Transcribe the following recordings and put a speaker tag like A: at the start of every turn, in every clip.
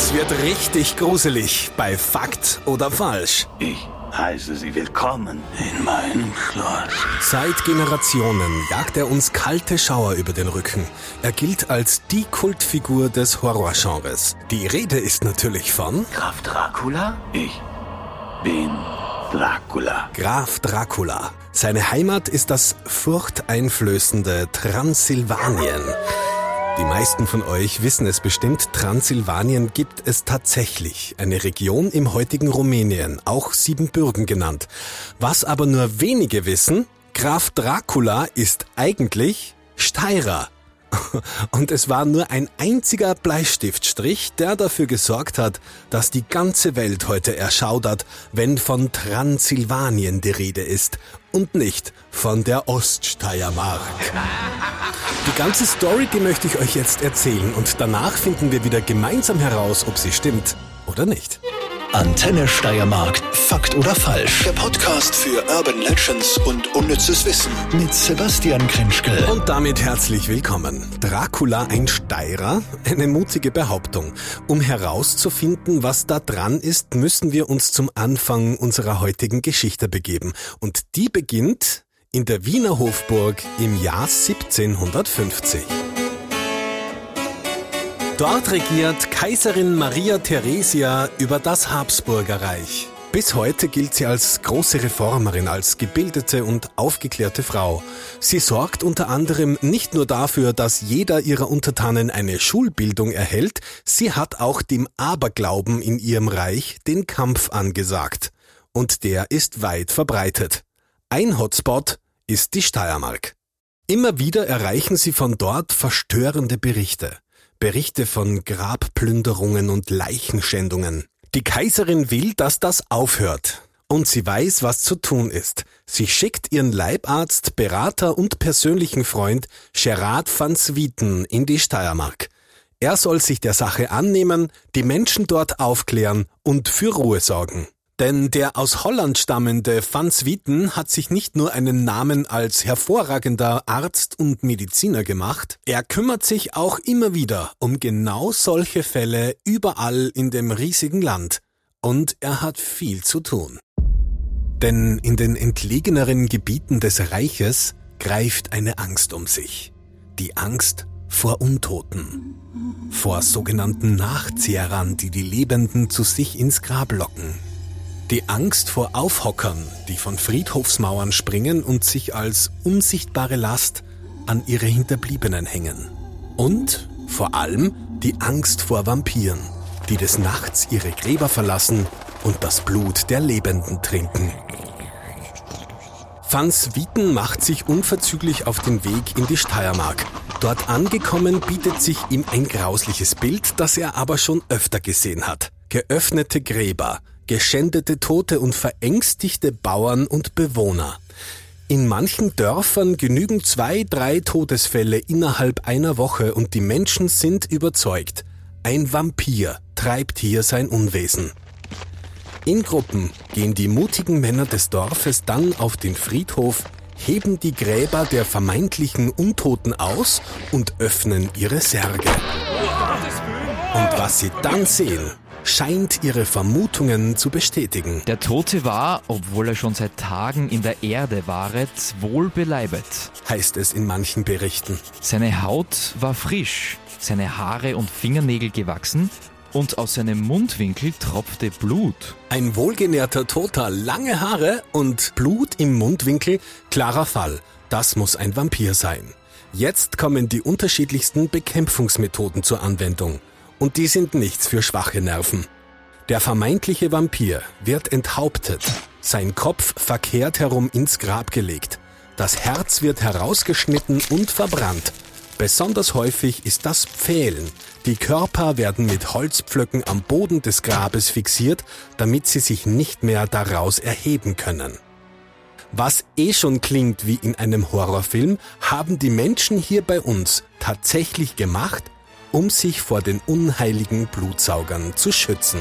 A: Es wird richtig gruselig bei Fakt oder Falsch.
B: Ich heiße Sie willkommen in meinem Schloss.
A: Seit Generationen jagt er uns kalte Schauer über den Rücken. Er gilt als die Kultfigur des Horrorgenres. Die Rede ist natürlich von
B: Graf Dracula? Ich bin Dracula.
A: Graf Dracula. Seine Heimat ist das furchteinflößende Transsilvanien. Die meisten von euch wissen es bestimmt, Transsilvanien gibt es tatsächlich. Eine Region im heutigen Rumänien, auch Siebenbürgen genannt. Was aber nur wenige wissen, Graf Dracula ist eigentlich Steirer. Und es war nur ein einziger Bleistiftstrich, der dafür gesorgt hat, dass die ganze Welt heute erschaudert, wenn von Transsilvanien die Rede ist und nicht von der Oststeiermark. Die ganze Story, die möchte ich euch jetzt erzählen und danach finden wir wieder gemeinsam heraus, ob sie stimmt oder nicht.
C: Antenne Steiermark. Fakt oder falsch? Der Podcast für Urban Legends und unnützes Wissen mit Sebastian Krinschkel.
A: Und damit herzlich willkommen. Dracula ein Steirer? Eine mutige Behauptung. Um herauszufinden, was da dran ist, müssen wir uns zum Anfang unserer heutigen Geschichte begeben. Und die beginnt in der Wiener Hofburg im Jahr 1750. Dort regiert Kaiserin Maria Theresia über das Habsburgerreich. Bis heute gilt sie als große Reformerin, als gebildete und aufgeklärte Frau. Sie sorgt unter anderem nicht nur dafür, dass jeder ihrer Untertanen eine Schulbildung erhält, sie hat auch dem Aberglauben in ihrem Reich den Kampf angesagt. Und der ist weit verbreitet. Ein Hotspot ist die Steiermark. Immer wieder erreichen sie von dort verstörende Berichte. Berichte von Grabplünderungen und Leichenschändungen. Die Kaiserin will, dass das aufhört. Und sie weiß, was zu tun ist. Sie schickt ihren Leibarzt, Berater und persönlichen Freund Gerard van Swieten in die Steiermark. Er soll sich der Sache annehmen, die Menschen dort aufklären und für Ruhe sorgen. Denn der aus Holland stammende Van Swieten hat sich nicht nur einen Namen als hervorragender Arzt und Mediziner gemacht, er kümmert sich auch immer wieder um genau solche Fälle überall in dem riesigen Land. Und er hat viel zu tun. Denn in den entlegeneren Gebieten des Reiches greift eine Angst um sich. Die Angst vor Untoten. Vor sogenannten Nachzehrern, die die Lebenden zu sich ins Grab locken die Angst vor Aufhockern, die von Friedhofsmauern springen und sich als unsichtbare Last an ihre Hinterbliebenen hängen. Und vor allem die Angst vor Vampiren, die des Nachts ihre Gräber verlassen und das Blut der Lebenden trinken. Van Swieten macht sich unverzüglich auf den Weg in die Steiermark. Dort angekommen bietet sich ihm ein grausliches Bild, das er aber schon öfter gesehen hat. Geöffnete Gräber, geschändete Tote und verängstigte Bauern und Bewohner. In manchen Dörfern genügen zwei, drei Todesfälle innerhalb einer Woche und die Menschen sind überzeugt, ein Vampir treibt hier sein Unwesen. In Gruppen gehen die mutigen Männer des Dorfes dann auf den Friedhof, heben die Gräber der vermeintlichen Untoten aus und öffnen ihre Särge. Und was sie dann sehen, scheint ihre Vermutungen zu bestätigen.
D: Der Tote war, obwohl er schon seit Tagen in der Erde waret, wohl beleibet.
A: Heißt es in manchen Berichten.
D: Seine Haut war frisch, seine Haare und Fingernägel gewachsen und aus seinem Mundwinkel tropfte Blut.
A: Ein wohlgenährter Toter, lange Haare und Blut im Mundwinkel, klarer Fall. Das muss ein Vampir sein. Jetzt kommen die unterschiedlichsten Bekämpfungsmethoden zur Anwendung. Und die sind nichts für schwache Nerven. Der vermeintliche Vampir wird enthauptet, sein Kopf verkehrt herum ins Grab gelegt, das Herz wird herausgeschnitten und verbrannt. Besonders häufig ist das Pfählen. Die Körper werden mit Holzpflöcken am Boden des Grabes fixiert, damit sie sich nicht mehr daraus erheben können. Was eh schon klingt wie in einem Horrorfilm, haben die Menschen hier bei uns tatsächlich gemacht um sich vor den unheiligen Blutsaugern zu schützen.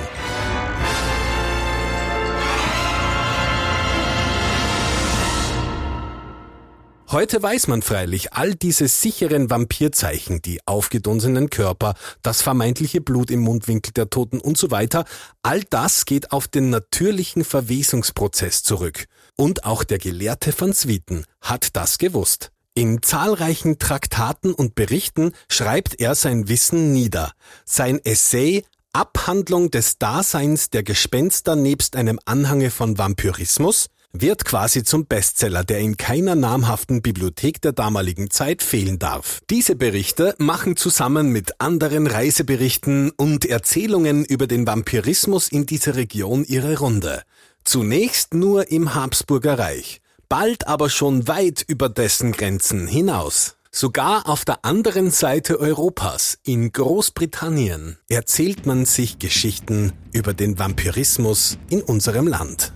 A: Heute weiß man freilich, all diese sicheren Vampirzeichen, die aufgedunsenen Körper, das vermeintliche Blut im Mundwinkel der Toten und so weiter, all das geht auf den natürlichen Verwesungsprozess zurück. Und auch der Gelehrte van Swieten hat das gewusst. In zahlreichen Traktaten und Berichten schreibt er sein Wissen nieder. Sein Essay Abhandlung des Daseins der Gespenster nebst einem Anhange von Vampirismus wird quasi zum Bestseller, der in keiner namhaften Bibliothek der damaligen Zeit fehlen darf. Diese Berichte machen zusammen mit anderen Reiseberichten und Erzählungen über den Vampirismus in dieser Region ihre Runde. Zunächst nur im Habsburger Reich, bald aber schon weit über dessen Grenzen hinaus. Sogar auf der anderen Seite Europas, in Großbritannien, erzählt man sich Geschichten über den Vampirismus in unserem Land.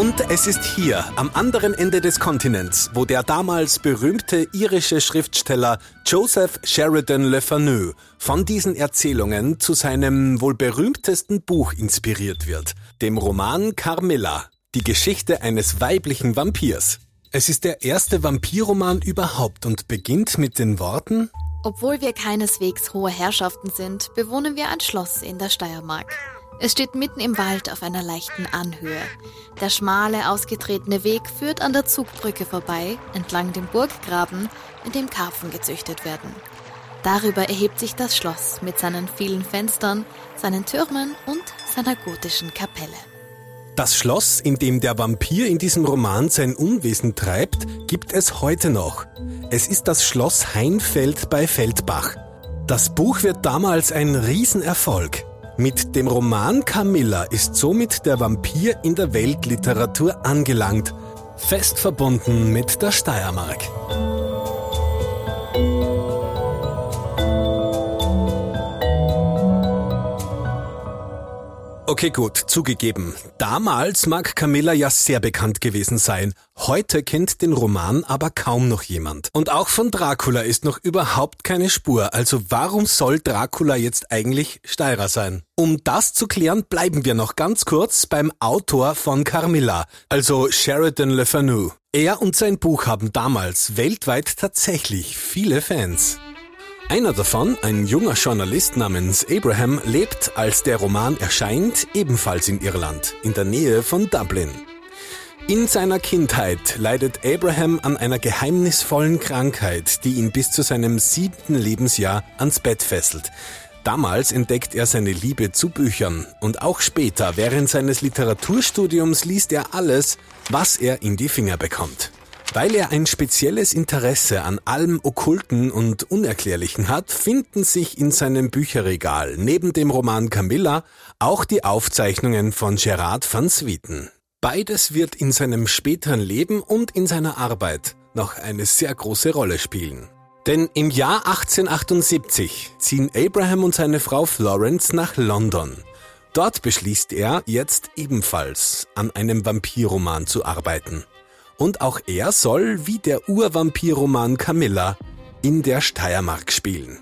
A: Und es ist hier, am anderen Ende des Kontinents, wo der damals berühmte irische Schriftsteller Joseph Sheridan Le Fanu von diesen Erzählungen zu seinem wohl berühmtesten Buch inspiriert wird, dem Roman Carmilla, die Geschichte eines weiblichen Vampirs. Es ist der erste Vampirroman überhaupt und beginnt mit den Worten
E: Obwohl wir keineswegs hohe Herrschaften sind, bewohnen wir ein Schloss in der Steiermark. Es steht mitten im Wald auf einer leichten Anhöhe. Der schmale, ausgetretene Weg führt an der Zugbrücke vorbei, entlang dem Burggraben, in dem Karpfen gezüchtet werden. Darüber erhebt sich das Schloss mit seinen vielen Fenstern, seinen Türmen und seiner gotischen Kapelle.
A: Das Schloss, in dem der Vampir in diesem Roman sein Unwesen treibt, gibt es heute noch. Es ist das Schloss Heinfeld bei Feldbach. Das Buch wird damals ein Riesenerfolg. Mit dem Roman Camilla ist somit der Vampir in der Weltliteratur angelangt, fest verbunden mit der Steiermark. Okay, gut, zugegeben. Damals mag Camilla ja sehr bekannt gewesen sein. Heute kennt den Roman aber kaum noch jemand. Und auch von Dracula ist noch überhaupt keine Spur. Also warum soll Dracula jetzt eigentlich Steirer sein? Um das zu klären, bleiben wir noch ganz kurz beim Autor von Carmilla, also Sheridan Le Fanu. Er und sein Buch haben damals weltweit tatsächlich viele Fans. Einer davon, ein junger Journalist namens Abraham, lebt, als der Roman erscheint, ebenfalls in Irland, in der Nähe von Dublin. In seiner Kindheit leidet Abraham an einer geheimnisvollen Krankheit, die ihn bis zu seinem siebten Lebensjahr ans Bett fesselt. Damals entdeckt er seine Liebe zu Büchern und auch später, während seines Literaturstudiums, liest er alles, was er in die Finger bekommt. Weil er ein spezielles Interesse an allem Okkulten und Unerklärlichen hat, finden sich in seinem Bücherregal neben dem Roman Camilla auch die Aufzeichnungen von Gerard van Swieten. Beides wird in seinem späteren Leben und in seiner Arbeit noch eine sehr große Rolle spielen. Denn im Jahr 1878 ziehen Abraham und seine Frau Florence nach London. Dort beschließt er, jetzt ebenfalls an einem Vampirroman zu arbeiten. Und auch er soll, wie der Urvampirroman Camilla, in der Steiermark spielen.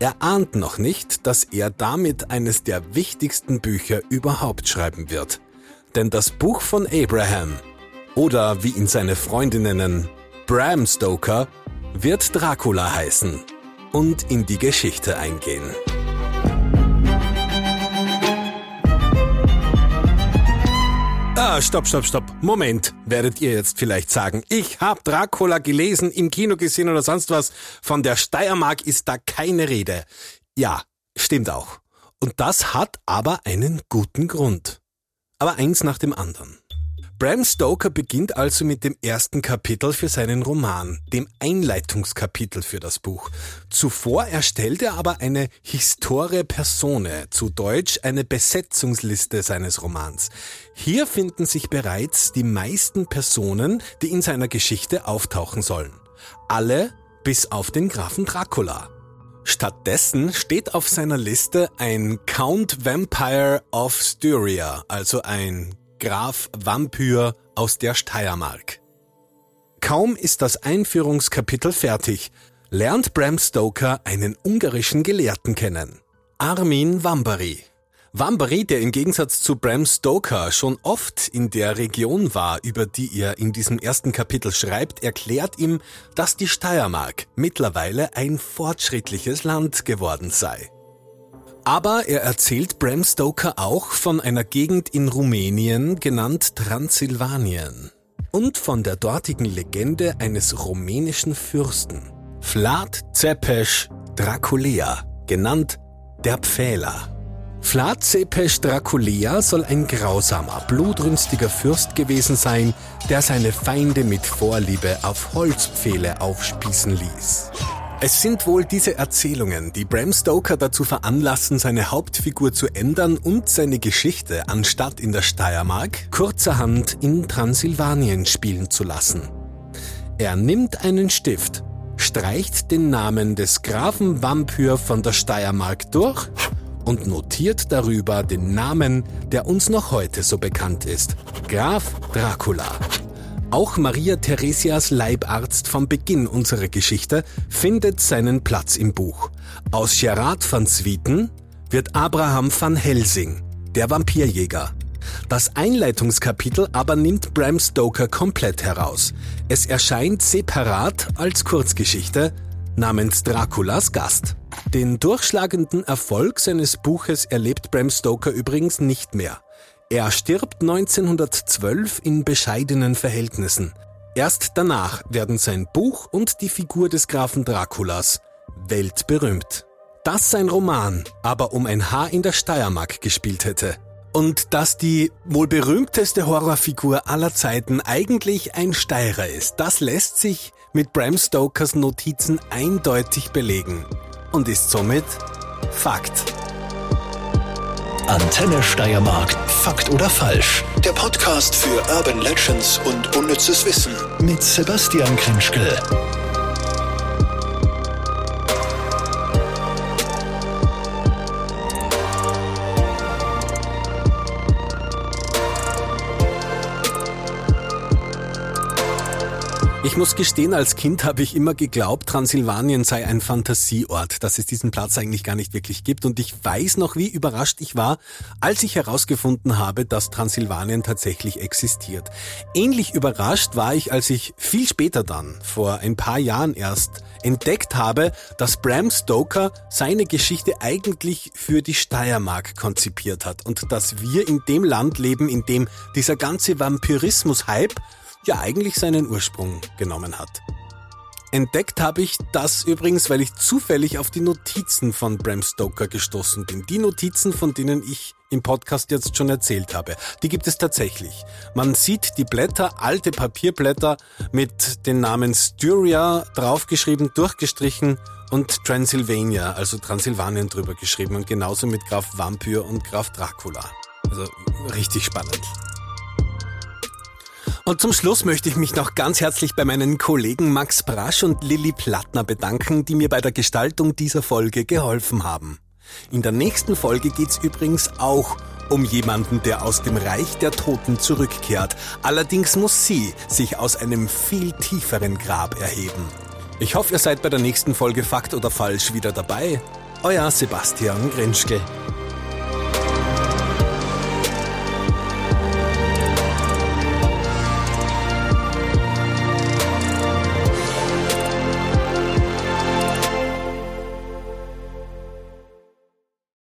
A: Er ahnt noch nicht, dass er damit eines der wichtigsten Bücher überhaupt schreiben wird. Denn das Buch von Abraham, oder wie ihn seine Freunde nennen, Bram Stoker, wird Dracula heißen und in die Geschichte eingehen. Ah, stopp, stopp, stopp. Moment, werdet ihr jetzt vielleicht sagen. Ich hab Dracula gelesen, im Kino gesehen oder sonst was. Von der Steiermark ist da keine Rede. Ja, stimmt auch. Und das hat aber einen guten Grund. Aber eins nach dem anderen. Bram Stoker beginnt also mit dem ersten Kapitel für seinen Roman, dem Einleitungskapitel für das Buch. Zuvor erstellt er aber eine Historie Persone, zu Deutsch eine Besetzungsliste seines Romans. Hier finden sich bereits die meisten Personen, die in seiner Geschichte auftauchen sollen. Alle bis auf den Grafen Dracula. Stattdessen steht auf seiner Liste ein Count Vampire of Styria, also ein Graf Vampyr aus der Steiermark. Kaum ist das Einführungskapitel fertig, lernt Bram Stoker einen ungarischen Gelehrten kennen. Armin Wambari. Wambari, der im Gegensatz zu Bram Stoker schon oft in der Region war, über die er in diesem ersten Kapitel schreibt, erklärt ihm, dass die Steiermark mittlerweile ein fortschrittliches Land geworden sei. Aber er erzählt Bram Stoker auch von einer Gegend in Rumänien genannt Transsilvanien und von der dortigen Legende eines rumänischen Fürsten, Vlad Tzepes Draculea, genannt der Pfähler. Vlad Cepes Draculea soll ein grausamer, blutrünstiger Fürst gewesen sein, der seine Feinde mit Vorliebe auf Holzpfähle aufspießen ließ. Es sind wohl diese Erzählungen, die Bram Stoker dazu veranlassen, seine Hauptfigur zu ändern und seine Geschichte anstatt in der Steiermark kurzerhand in Transsilvanien spielen zu lassen. Er nimmt einen Stift, streicht den Namen des Grafen Vampyr von der Steiermark durch und notiert darüber den Namen, der uns noch heute so bekannt ist. Graf Dracula. Auch Maria Theresias Leibarzt vom Beginn unserer Geschichte findet seinen Platz im Buch. Aus Gerard van Swieten wird Abraham van Helsing, der Vampirjäger. Das Einleitungskapitel aber nimmt Bram Stoker komplett heraus. Es erscheint separat als Kurzgeschichte namens Draculas Gast. Den durchschlagenden Erfolg seines Buches erlebt Bram Stoker übrigens nicht mehr. Er stirbt 1912 in bescheidenen Verhältnissen. Erst danach werden sein Buch und die Figur des Grafen Draculas weltberühmt. Dass sein Roman aber um ein Haar in der Steiermark gespielt hätte. Und dass die wohl berühmteste Horrorfigur aller Zeiten eigentlich ein Steirer ist, das lässt sich mit Bram Stokers Notizen eindeutig belegen und ist somit Fakt.
C: Antenne Steiermark. Fakt oder falsch? Der Podcast für Urban Legends und unnützes Wissen mit Sebastian Krinschkel.
A: Ich muss gestehen, als Kind habe ich immer geglaubt, Transsilvanien sei ein Fantasieort, dass es diesen Platz eigentlich gar nicht wirklich gibt. Und ich weiß noch, wie überrascht ich war, als ich herausgefunden habe, dass Transsilvanien tatsächlich existiert. Ähnlich überrascht war ich, als ich viel später dann, vor ein paar Jahren erst, entdeckt habe, dass Bram Stoker seine Geschichte eigentlich für die Steiermark konzipiert hat und dass wir in dem Land leben, in dem dieser ganze Vampirismus-Hype ja eigentlich seinen Ursprung genommen hat. Entdeckt habe ich das übrigens, weil ich zufällig auf die Notizen von Bram Stoker gestoßen bin. Die Notizen, von denen ich im Podcast jetzt schon erzählt habe. Die gibt es tatsächlich. Man sieht die Blätter, alte Papierblätter mit den Namen Styria draufgeschrieben, durchgestrichen und Transylvania, also Transsilvanien drüber geschrieben und genauso mit Graf Vampyr und Graf Dracula. Also richtig spannend. Und zum Schluss möchte ich mich noch ganz herzlich bei meinen Kollegen Max Brasch und Lilly Plattner bedanken, die mir bei der Gestaltung dieser Folge geholfen haben. In der nächsten Folge geht's übrigens auch um jemanden, der aus dem Reich der Toten zurückkehrt. Allerdings muss sie sich aus einem viel tieferen Grab erheben. Ich hoffe, ihr seid bei der nächsten Folge Fakt oder Falsch wieder dabei. Euer Sebastian Grinschke.